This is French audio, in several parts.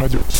Radio.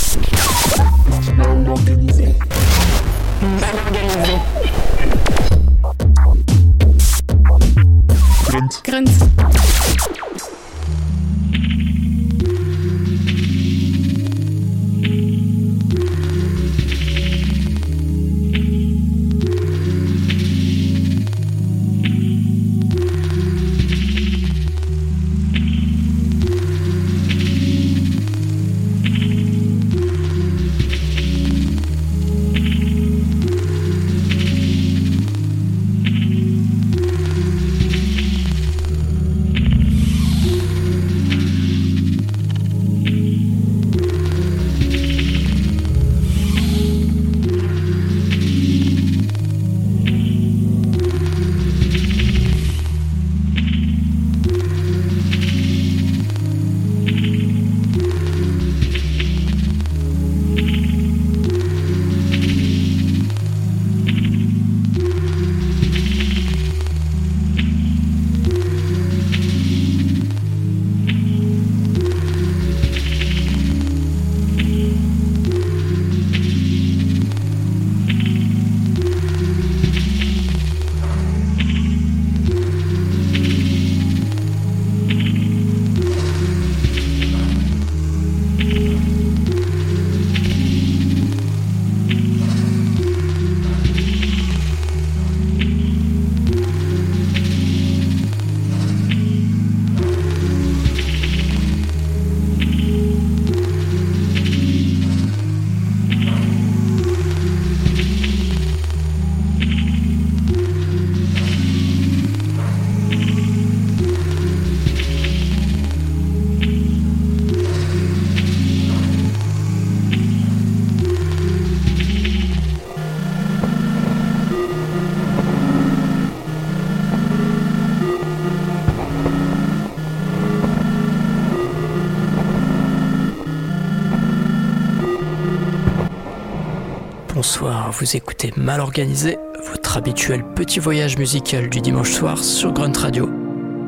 Vous écoutez Mal Organisé, votre habituel petit voyage musical du dimanche soir sur Grunt Radio.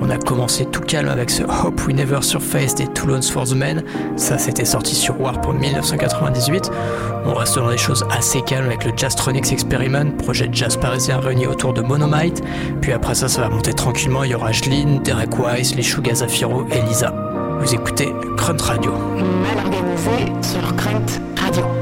On a commencé tout calme avec ce Hope We Never Surface des Toulons for the Men, ça c'était sorti sur Warp en 1998. On reste dans des choses assez calmes avec le Jazztronics Experiment, projet de jazz parisien réuni autour de Monomite. Puis après ça, ça va monter tranquillement, il y aura Jlin, Derek Wise, les Shuga Zafiro et Lisa. Vous écoutez Grunt Radio. Mal organisé sur Grunt Radio.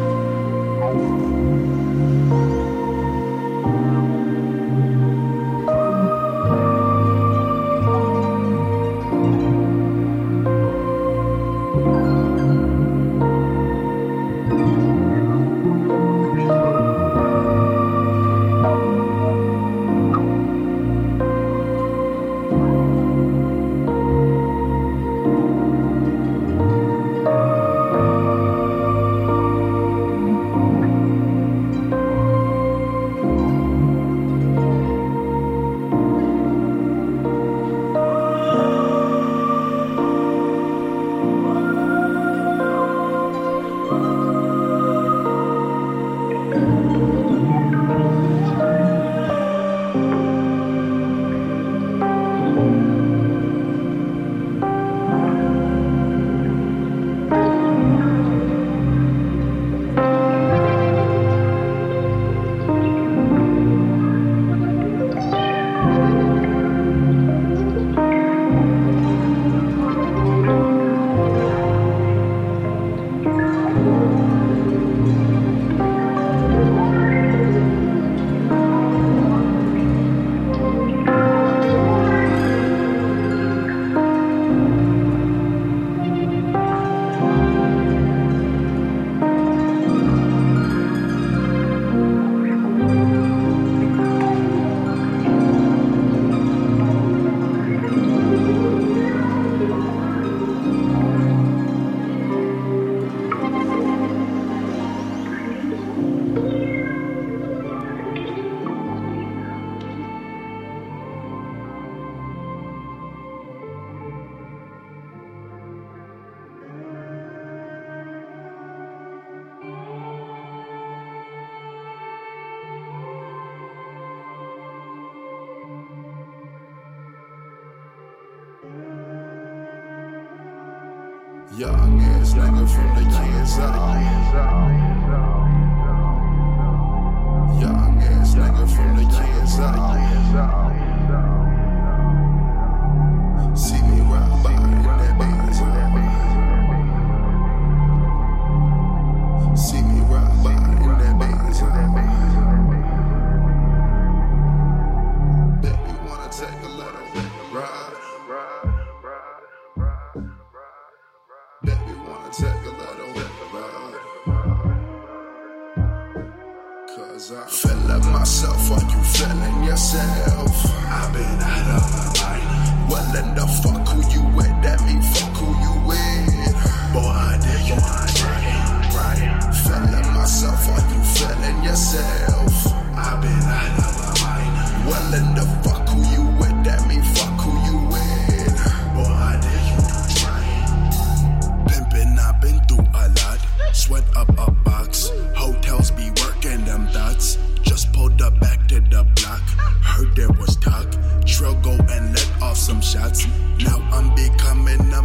Feeling myself, are you feeling yourself? I've been out of my mind. Well, in the fuck who you with? That me fuck who you with? Boy, I dare you. Right, right. Feeling myself, are you feeling yourself? I've been out of my mind. Well, in the fuck. Sweat up a box. Hotels be working them thoughts. Just pulled up back to the block. Heard there was talk. Trill go and let off some shots. Now I'm becoming a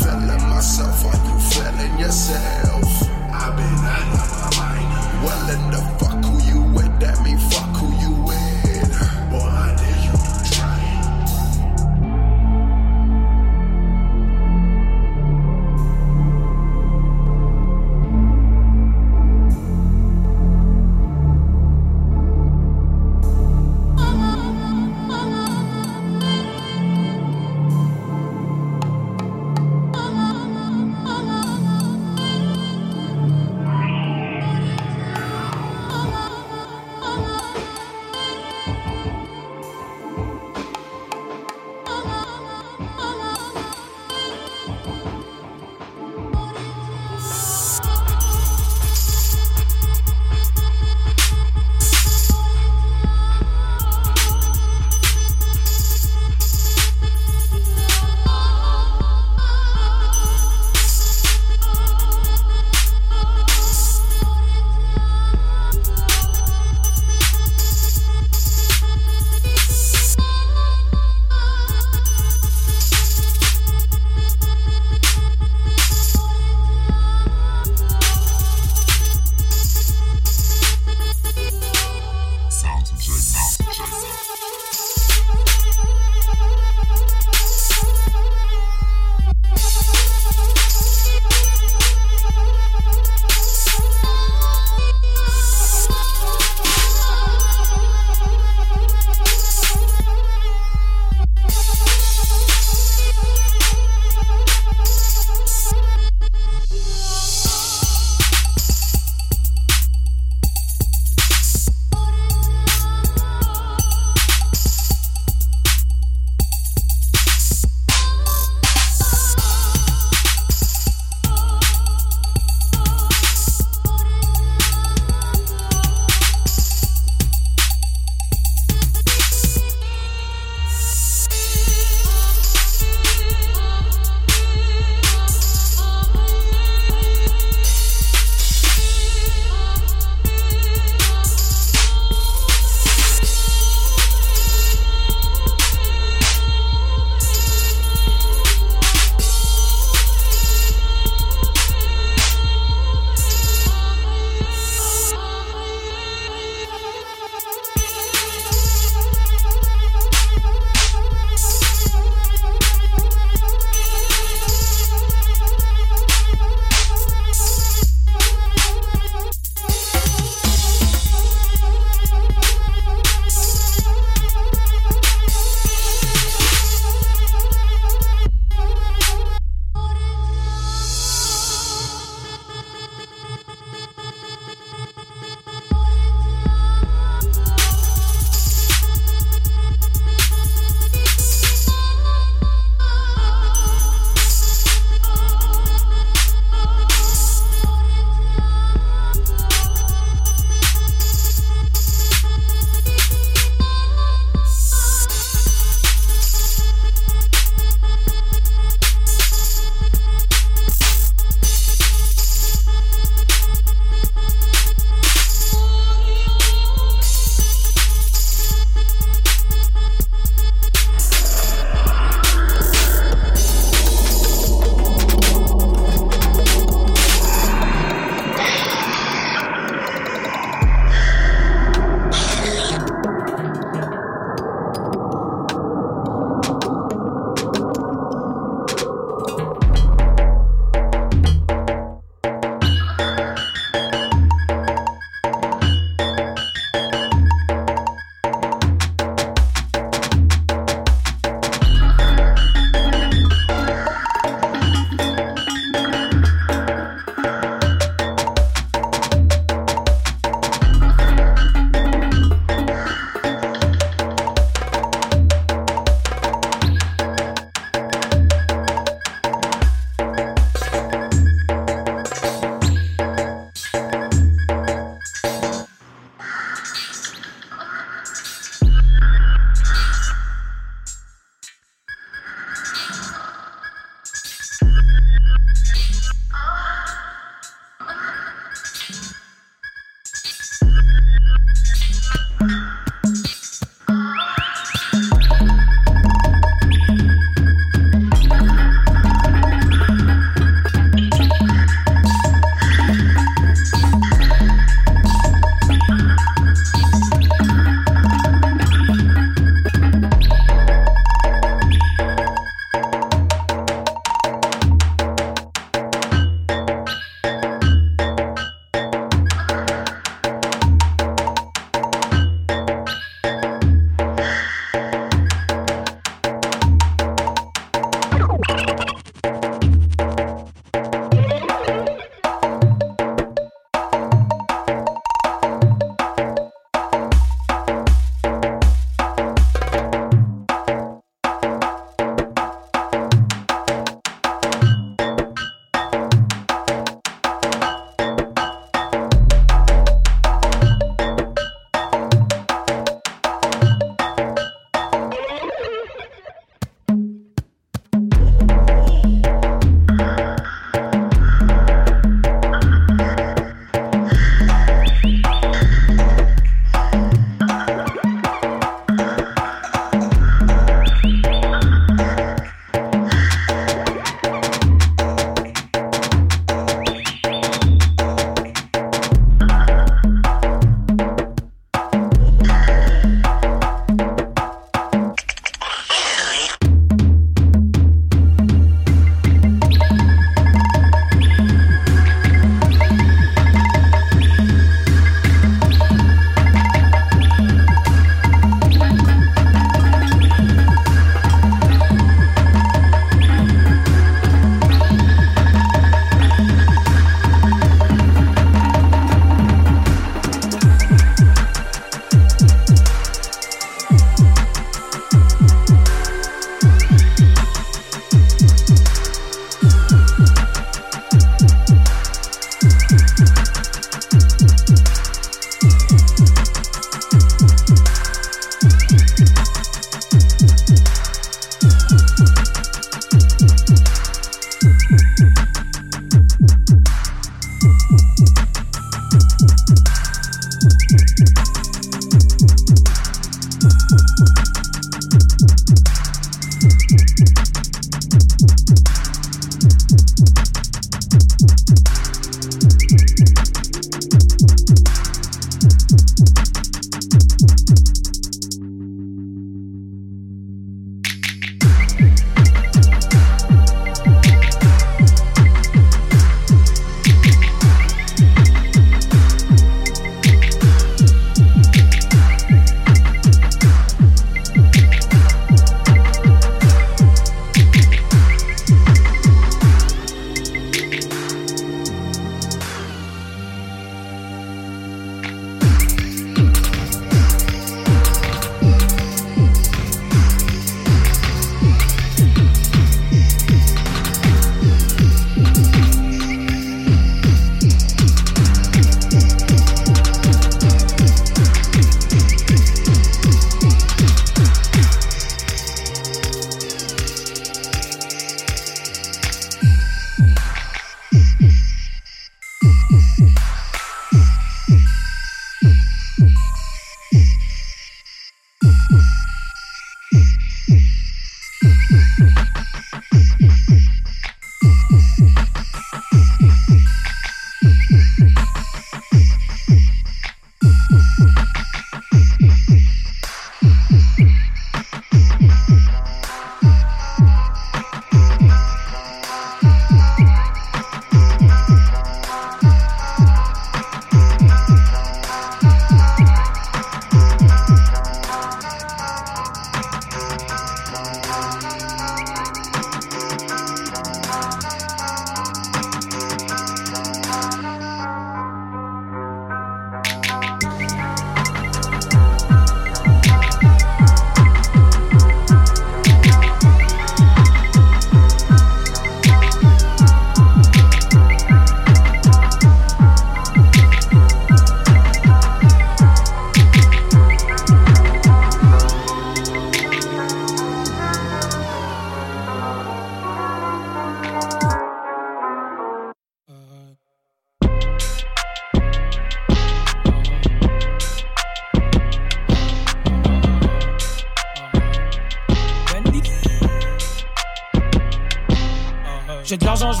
je.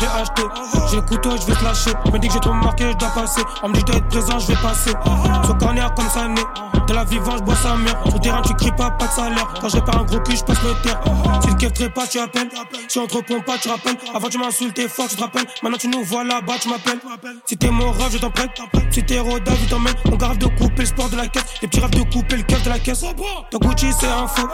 J'ai le couteau, je vais te lâcher. Me dit que j'ai trop marqué, je dois passer. On me dit que je dois être présent, je vais passer. Ce corner comme ça né. De la vivance, je bois sa mère. Sur le terrain, tu cries pas, pas de salaire. Quand j'ai pas un gros cul, je passe le terre. Si le kev pas, tu appelles. Si on te répond pas, tu rappelles. Avant, tu m'insultais fort, tu te rappelles. Maintenant, tu nous vois là-bas, tu m'appelles. Si t'es mon rêve, je t'en prête. Si t'es Roda, je t'emmène. On garde de couper le sport de la caisse. Les petits rêves de couper le caisse de la caisse. Ton Gucci, c'est un faux.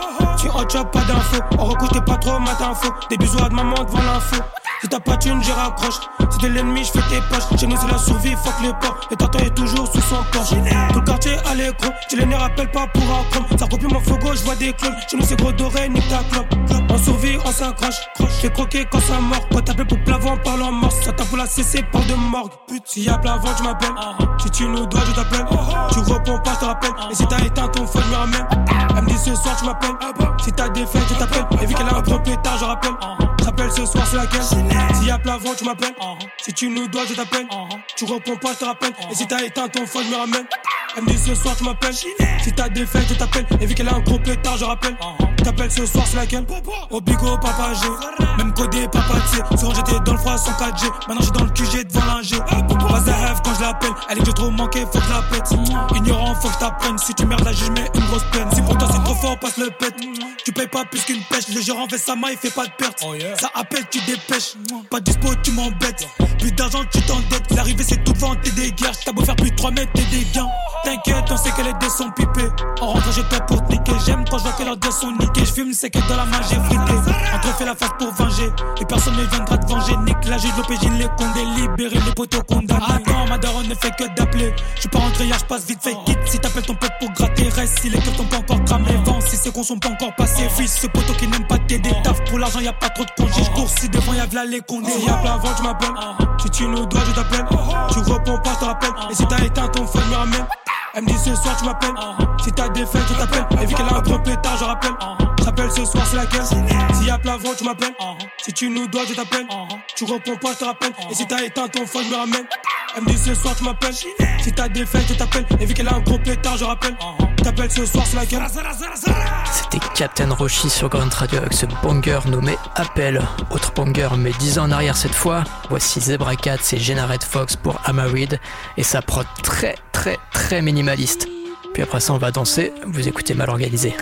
On chop, pas d'infos. On recouche, t'es pas trop matin faux. Des bisous à maman devant l'info. Si t'as pas de thune, j'y raccroche. Si t'es l'ennemi, je fais tes poches. Chez nous, c'est la survie, fuck les porcs. Et t'entends est toujours sous son corps. Tout le quartier à l'écran. Tu les ne rappelle pas pour un chrome. Ça recopie mon flogo, je vois des clones. Chez nous, c'est gros doré, nique ta clope. On survit, on s'accroche. J'ai croqué quand ça mort. Quand t'appelles pour plavant, parle en morse. Ça tape pour la CC, parle de morgue. Pute, s'il y a plavant, tu m'appelles. Si tu nous dois, je t'appelle. Tu réponds pas, je te rappelle. Et si t'as éteint ton feu, je me ramène. Elle me dit ce soir, tu m'appelles. Si t'as des faits, je t'appelle. Et vu qu'elle a un gros pétard, je rappelle. Rappelle ce soir, c'est laquelle A plavant, tu m'appelles. Si tu nous dois, je t'appelle. Tu réponds pas, je te rappelle. Et si t'as éteint ton feu, je me ramène. Elle me dit ce soir, tu m'appelles. Si t'as des faits, je t'appelle. Et vu qu'elle a un gros pétard, je rappelle. T'appelles ce soir, c'est laquelle Au bigo, papa G. Même codé, papa T. Souvent j'étais dans le froid sans 4G. Maintenant j'ai dans le QG devant l'ingé. Pas de rêve quand je l'appelle. Elle est que j'ai trop manqué, faut que je la pète. Ignorant, faut que je t'apprenne. Si tu merdes là, je mets une grosse peine. Si pour toi c'est trop fort, passe le pète. Tu payes pas plus qu'une pêche. Le gérant fait sa main, il fait pas de perte. Ça appelle, tu dépêches. Pas de dispo, tu m'embêtes. Plus d'argent, tu t'endettes. L'arrivée, c'est tout devant, t'es des guerres. T'as beau faire plus de 3 mètres, t'es des gains. T'inquiète, on sait que les dés sont pipés. En rentrant, j'ai top pour te niquer. J'aime quand je vois que leurs dés sont niqués. Je fume, c'est que dans la main, j'ai frité. Entre fait la face pour venger. Et personne ne viendra te venger. Nique la juge, l'OPJ, les condés. Libérer les poteaux condamnés. Attends, ma daronne ne fait que d'appeler. Je suis pas rentré hier, je passe vite fait quitte. Si t'appelles ton pote pour gratter, reste. Si les keufs t'ont pas encore cramé, vent. Si c'est qu'on sont pas encore passés, fils. Ce poteau qui n'aime pas t'aider. Taf pour l'argent, y a pas trop de congés. Je cours si devant y'a v'là les condés. Y'a plein avant, tu m'appelles. Si tu nous dois, je t'appelle. Tu réponds pas, je te rappelle. Et si t'as éteint ton feu, me ramène. Elle me dit ce soir tu m'appelles. Si t'as des faits je t'appelle. Et vu qu'elle a un gros pétard je rappelle. Je rappelle ce soir c'est laquelle? S'il y a tu m'appelles. Si tu nous dois je t'appelle. Tu réponds pas je te rappelle. Et si t'as éteint ton phone je me ramène. Elle me ce soir tu m'appelles. Si t'as des faits je t'appelle. Et vu qu'elle a un gros pétard je rappelle. T'appelles ce soir c'est laquelle? C'était Captain Roshi sur Grand Radio avec ce banger nommé Appel. Autre banger, mais 10 ans en arrière cette fois. Voici Zebra Cat, c'est Jenna Red Fox pour Amarid. Et ça prod très très minimaliste. Puis après ça, on va danser. Vous écoutez mal organisé.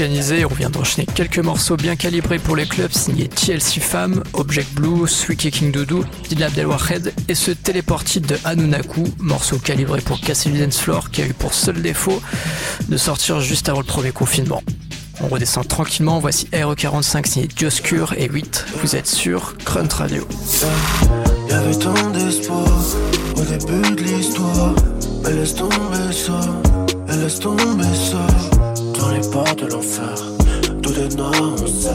On vient d'enchaîner quelques morceaux bien calibrés pour les clubs signés TLC Fam, Object Blue, Sweet King Doudou, Dina Abdelwahed et ce téléportit de Anunaku, morceau calibré pour casser floor qui a eu pour seul défaut de sortir juste avant le premier confinement. On redescend tranquillement, voici RE45 signé Dioscure et 8, vous êtes sur Grunt Radio. Dans les pas de l'enfer, tout est noir, on sait.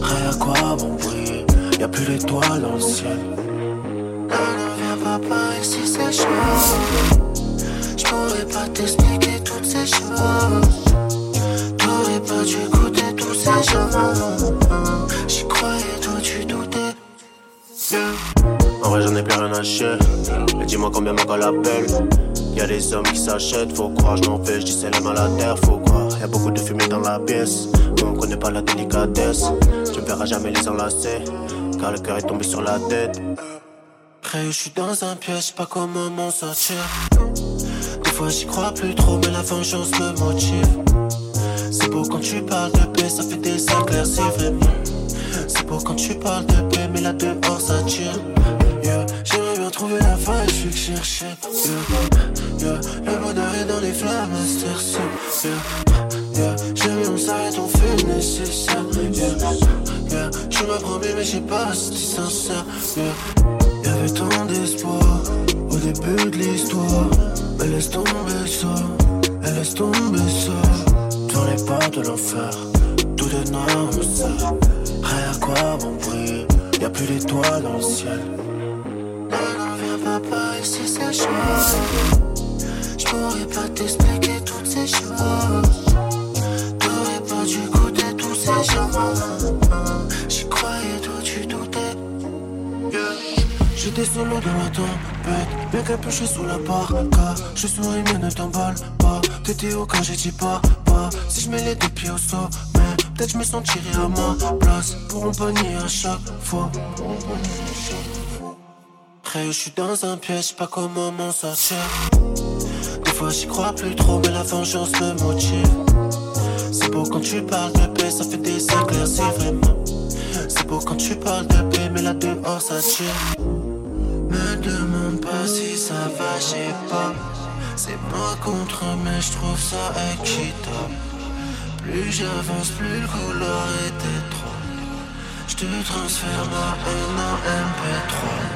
Rien à quoi bon briller, y a plus d'étoiles dans le ciel. Non, viens pas par ici, c'est chaud. J'pourrais pas t'expliquer toutes ces choses. T'aurais pas dû goûter tous ces jours. J'y croyais, toi tu doutais. En vrai, j'en ai plus rien à chier. Mais dis-moi combien ma gueule appelle. Y'a des hommes qui s'achètent, faut croire, je m'en fais, je dis c'est la terre, faut croire. Y'a beaucoup de fumée dans la pièce, on connaît pas la délicatesse. Tu me verras jamais les enlacer, car le cœur est tombé sur la tête. Après, je suis dans un piège, pas comment m'en sortir. Des fois, j'y crois plus trop, mais la vengeance me motive. C'est beau quand tu parles de paix, ça fait des éclaircies vraiment. C'est beau quand tu parles de paix, mais là dehors ça tire. Trouver la faille, je suis que chercher. Yeah. Yeah. Le bonheur est dans les flammes, c'est yeah. yeah. Bien on s'arrête, on fait le nécessaire. Je m'as promis, mais j'ai pas si sincère. Yeah. Y'avait tant d'espoir au début de l'histoire. Mais laisse tomber ça, et laisse tomber ça. Dans les pas de l'enfer, tout est noir, on sait. Rien à quoi bon briller, y a plus d'étoiles dans le ciel. Chaud. J'pourrais pas t'expliquer toutes ces choses. T'aurais pas dû goûter tous ces jours. J'y croyais, toi tu doutais. J'étais solo dans la tempête, bien capuché sous la barque. Je souris mais ne t'emballe pas. T'étais haut quand j'ai dit pas, pas. Si je mets les deux pieds au sommet, peut-être je me sentirais à ma place. Pour un à chaque fois. Je suis dans un piège, pas comment m'en sortir. Des fois, j'y crois plus trop, mais la vengeance me motive. C'est beau quand tu parles de paix, ça fait des éclaircies vraiment. C'est beau quand tu parles de paix, mais là dehors ça tire. Me demande pas si ça va, j'ai pas. C'est moi contre mais je trouve ça équitable. Plus j'avance, plus le couloir est étroit. Je te transfère ma haine en MP3.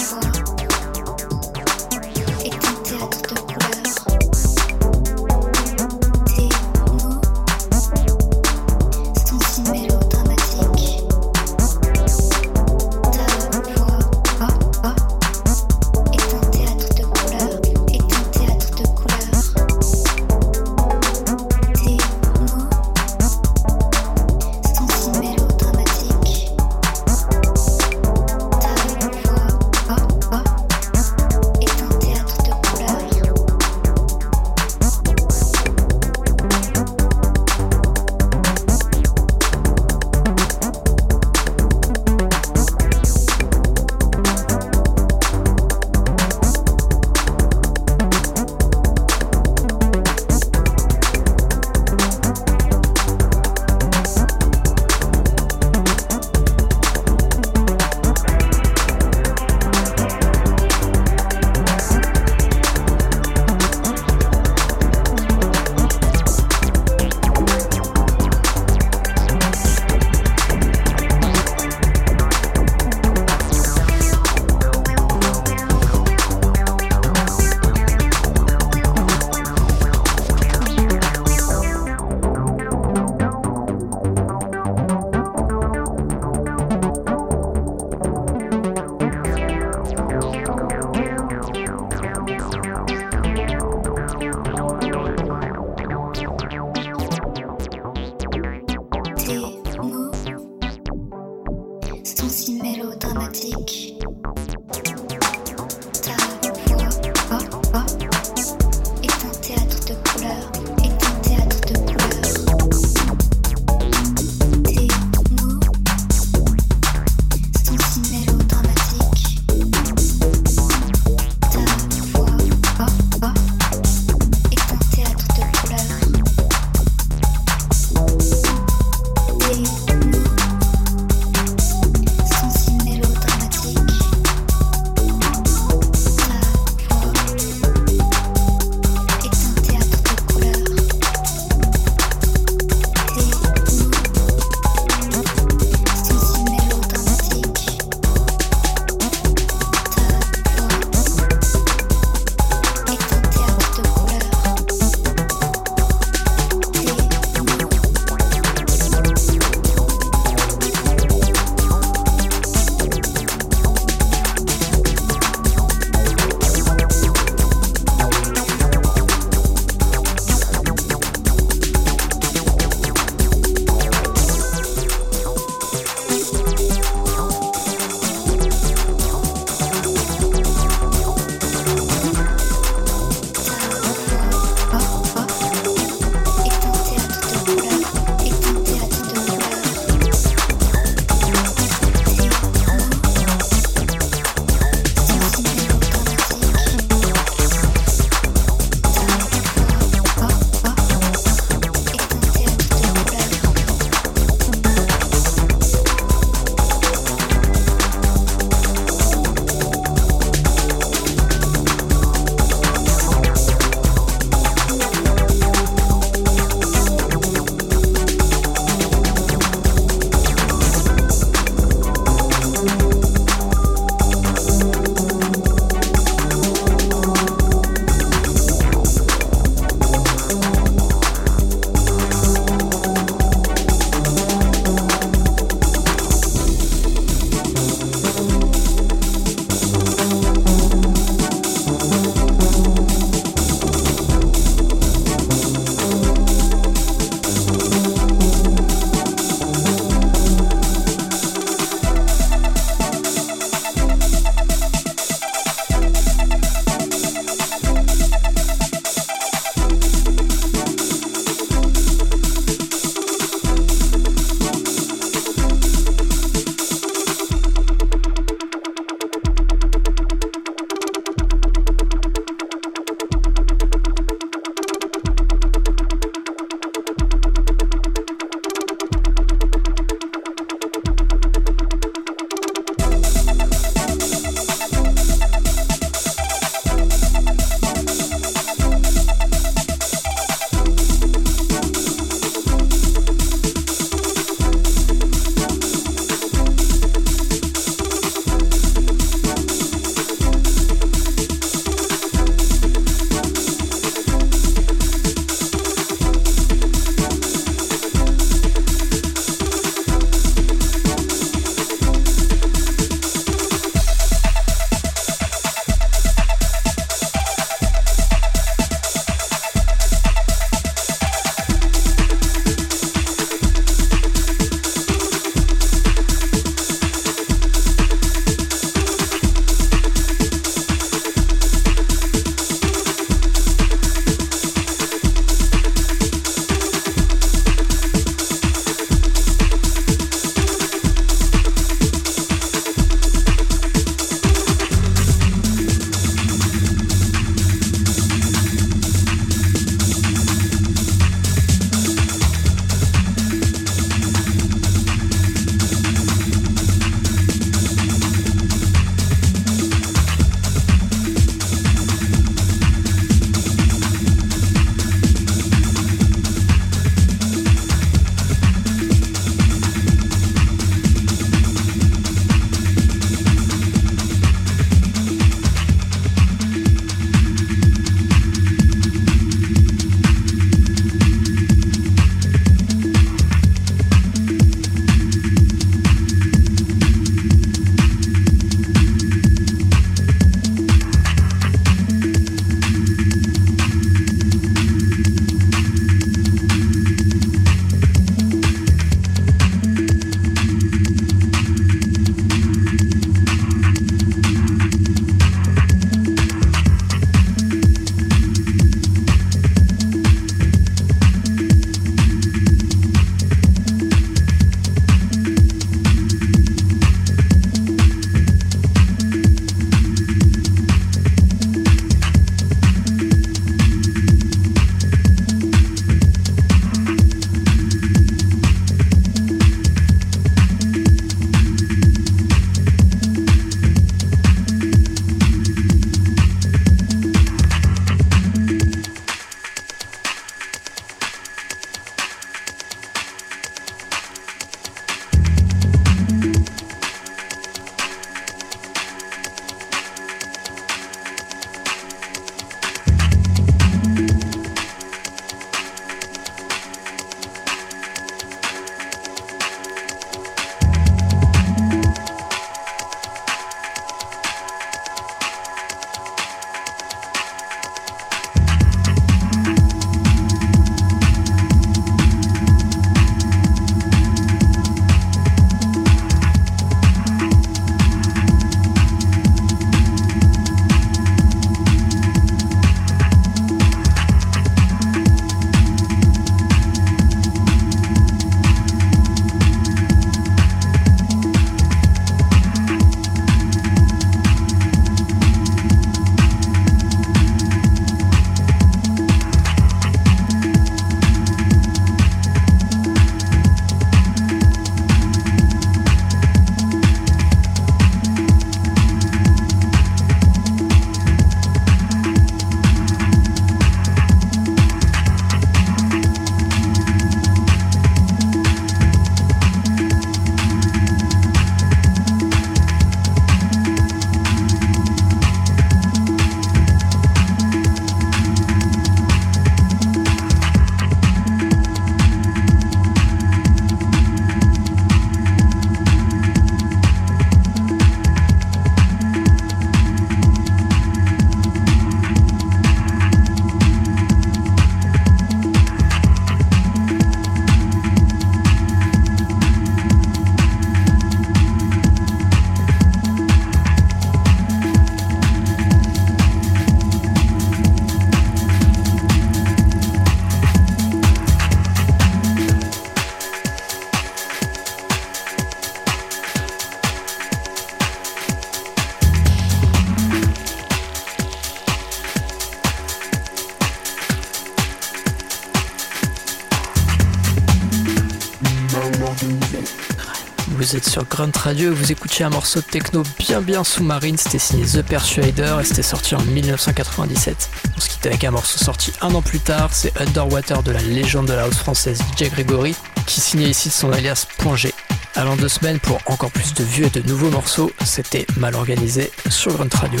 Vous êtes sur Grunt Radio et vous écoutiez un morceau de techno bien bien sous-marine, c'était signé The Persuader et c'était sorti en 1997. On se quitte avec un morceau sorti un an plus tard, c'est Underwater de la légende de la house française DJ Gregory, qui signait ici son alias G. Allant deux semaines pour encore plus de vieux et de nouveaux morceaux, c'était mal organisé sur Grunt Radio.